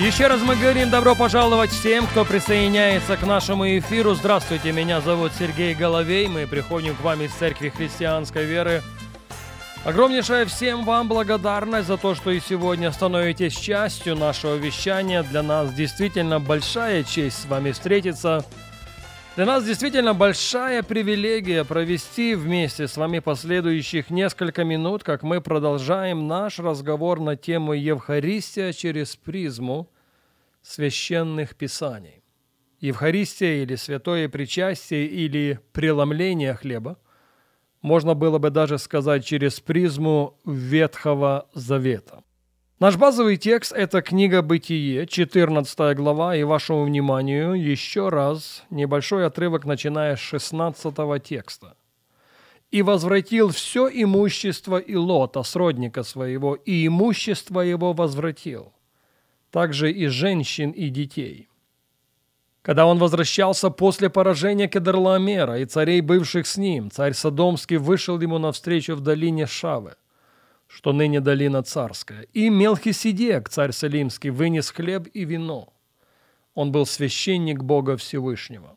Еще раз мы говорим добро пожаловать всем, кто присоединяется к нашему эфиру. Здравствуйте, меня зовут Сергей Головей. Мы приходим к вам из Церкви Христианской Веры. Огромнейшая всем вам благодарность за то, что и сегодня становитесь частью нашего вещания. Для нас действительно большая честь с вами встретиться. Для нас действительно большая привилегия провести вместе с вами последующих несколько минут, как мы продолжаем наш разговор на тему Евхаристия через призму священных писаний. Евхаристия или святое причастие или преломление хлеба можно было бы даже сказать через призму Ветхого Завета. Наш базовый текст – это книга «Бытие», 14 глава, и вашему вниманию еще раз небольшой отрывок, начиная с 16 текста. «И возвратил все имущество и лота, сродника своего, и имущество его возвратил, также и женщин, и детей». Когда он возвращался после поражения Кедрлаомера и царей, бывших с ним, царь Содомский вышел ему навстречу в долине Шавы – что ныне долина царская. И Мелхиседек, царь Салимский, вынес хлеб и вино. Он был священник Бога Всевышнего.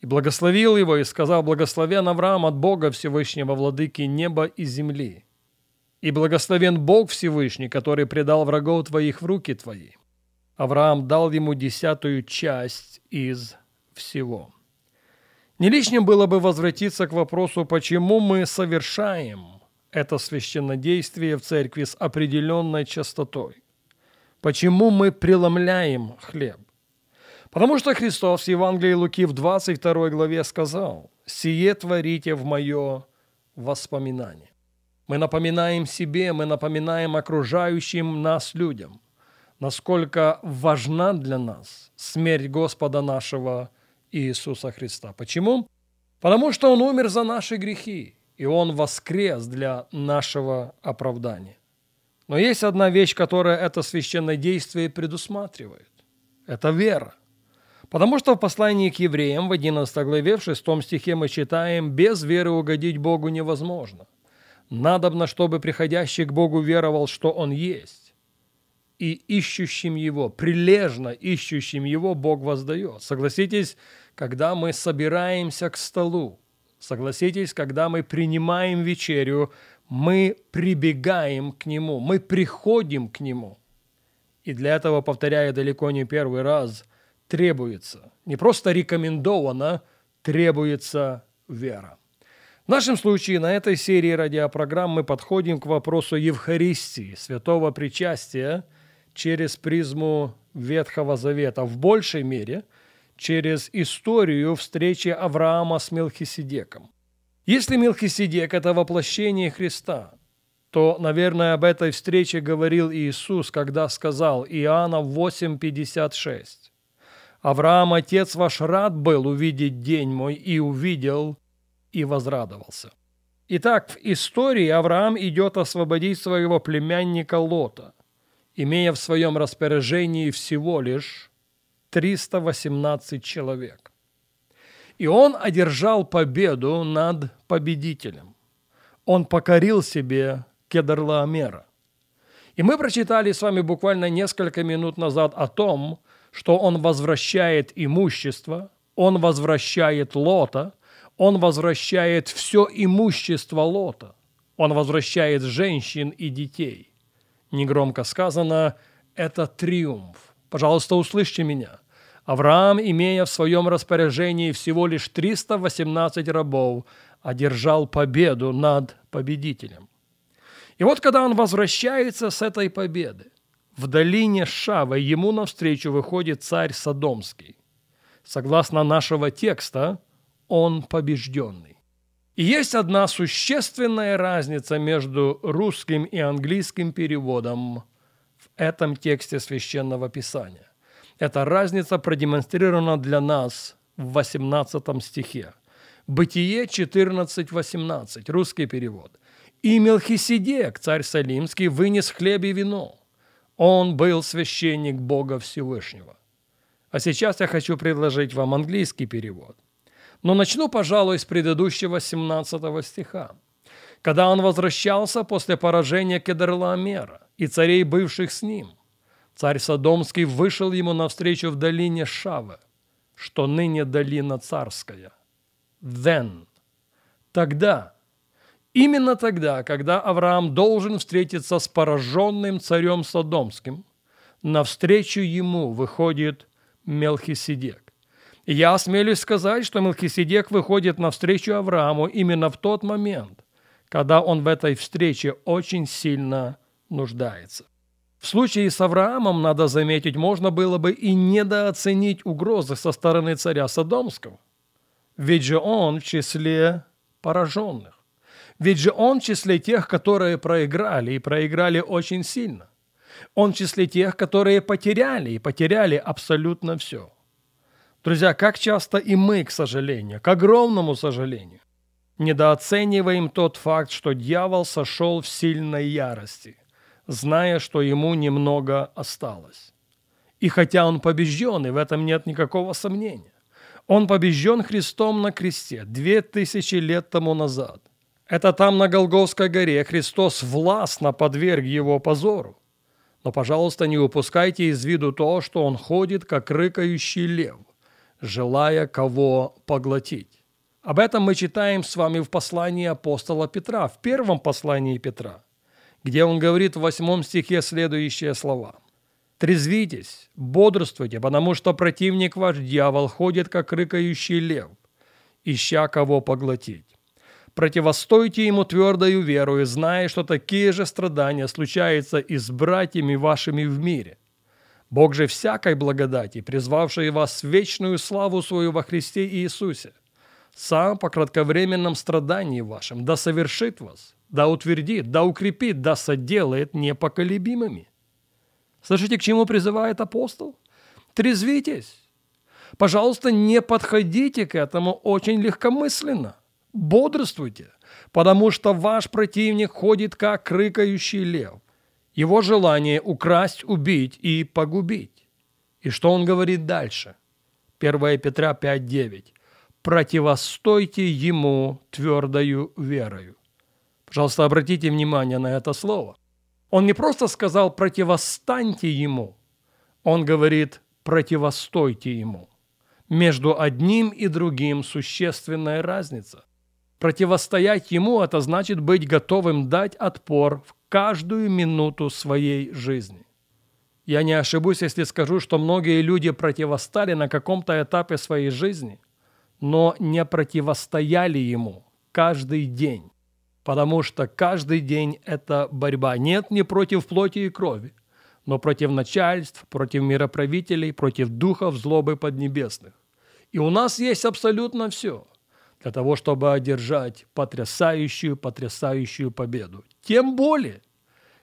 И благословил его, и сказал, благословен Авраам от Бога Всевышнего, владыки неба и земли. И благословен Бог Всевышний, который предал врагов твоих в руки твои. Авраам дал ему десятую часть из всего. Не лишним было бы возвратиться к вопросу, почему мы совершаем это священнодействие в церкви с определенной частотой. Почему мы преломляем хлеб? Потому что Христос в Евангелии Луки в 22 главе сказал «Сие творите в мое воспоминание». Мы напоминаем себе, мы напоминаем окружающим нас людям, насколько важна для нас смерть Господа нашего Иисуса Христа. Почему? Потому что Он умер за наши грехи и Он воскрес для нашего оправдания. Но есть одна вещь, которая это священное действие предусматривает. Это вера. Потому что в послании к евреям в 11 главе, в 6 стихе мы читаем «Без веры угодить Богу невозможно. Надобно, чтобы приходящий к Богу веровал, что Он есть. И ищущим Его, прилежно ищущим Его Бог воздает». Согласитесь, когда мы собираемся к столу, Согласитесь, когда мы принимаем вечерю, мы прибегаем к Нему, мы приходим к Нему. И для этого, повторяя далеко не первый раз, требуется, не просто рекомендовано, требуется вера. Нашем случае на этой серии радиопрограмм мы подходим к вопросу Евхаристии, святого причастия, через призму Ветхого Завета в большей мере – через историю встречи Авраама с Мелхиседеком. Если Мелхиседек – это воплощение Христа, то, наверное, об этой встрече говорил Иисус, когда сказал Иоанна 8,56. «Авраам, отец ваш, рад был увидеть день мой, и увидел, и возрадовался». Итак, в истории Авраам идет освободить своего племянника Лота, имея в своем распоряжении всего лишь 318 человек. И он одержал победу над победителем. Он покорил себе Кедрлаомера. И мы прочитали с вами буквально несколько минут назад о том, что он возвращает имущество, он возвращает Лота, он возвращает все имущество Лота, он возвращает женщин и детей. Негромко сказано, это триумф. Пожалуйста, услышьте меня. Авраам, имея в своем распоряжении всего лишь 318 рабов, одержал победу над победителем. И вот когда он возвращается с этой победы, в долине Шавы ему навстречу выходит царь Содомский. Согласно нашего текста, он побежденный. И есть одна существенная разница между русским и английским переводом в этом тексте священного писания. Эта разница продемонстрирована для нас в 18 стихе. Бытие 14.18, русский перевод. «И Мелхиседек, царь Салимский, вынес хлеб и вино. Он был священник Бога Всевышнего». А сейчас я хочу предложить вам английский перевод. Но начну, пожалуй, с предыдущего 17 стиха. Когда он возвращался после поражения Кедерламера и царей, бывших с ним, царь Содомский вышел ему навстречу в долине Шавы, что ныне долина царская. Then. Тогда. Именно тогда, когда Авраам должен встретиться с пораженным царем Содомским, навстречу ему выходит Мелхиседек. Я осмелюсь сказать, что Мелхиседек выходит навстречу Аврааму именно в тот момент, когда он в этой встрече очень сильно нуждается. В случае с Авраамом, надо заметить, можно было бы и недооценить угрозы со стороны царя Содомского. Ведь же он в числе пораженных. Ведь же он в числе тех, которые проиграли, и проиграли очень сильно. Он в числе тех, которые потеряли и потеряли абсолютно все. Друзья, как часто и мы, к сожалению, к огромному сожалению, недооцениваем тот факт, что дьявол сошел в сильной ярости, зная, что ему немного осталось. И хотя он побежден, и в этом нет никакого сомнения, он побежден Христом на кресте две тысячи лет тому назад. Это там на Голгофской горе Христос властно подверг его позору. Но, пожалуйста, не упускайте из виду то, что он ходит, как рыкающий лев, желая кого поглотить. Об этом мы читаем с вами в послании апостола Петра, в первом послании Петра, где он говорит в восьмом стихе следующие слова. «Трезвитесь, бодрствуйте, потому что противник ваш дьявол ходит, как рыкающий лев, ища кого поглотить. Противостойте ему твердою верою, зная, что такие же страдания случаются и с братьями вашими в мире. Бог же всякой благодати, призвавший вас в вечную славу свою во Христе Иисусе, сам по кратковременном страдании вашем да совершит вас, да утвердит, да укрепит, да соделает непоколебимыми. Слышите, к чему призывает апостол? Трезвитесь. Пожалуйста, не подходите к этому очень легкомысленно. Бодрствуйте, потому что ваш противник ходит, как рыкающий лев. Его желание украсть, убить и погубить. И что он говорит дальше? 1 Петра 5.9. «Противостойте ему твердою верою». Пожалуйста, обратите внимание на это слово. Он не просто сказал «противостаньте ему», он говорит «противостойте ему». Между одним и другим существенная разница. Противостоять ему – это значит быть готовым дать отпор в каждую минуту своей жизни. Я не ошибусь, если скажу, что многие люди противостали на каком-то этапе своей жизни, но не противостояли ему каждый день, потому что каждый день – это борьба. Нет, не против плоти и крови, но против начальств, против мироправителей, против духов злобы поднебесных. И у нас есть абсолютно все – для того, чтобы одержать потрясающую, потрясающую победу. Тем более,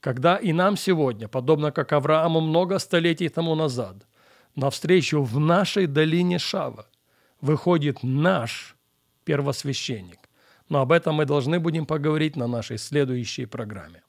когда и нам сегодня, подобно как Аврааму много столетий тому назад, навстречу в нашей долине Шава выходит наш первосвященник. Но об этом мы должны будем поговорить на нашей следующей программе.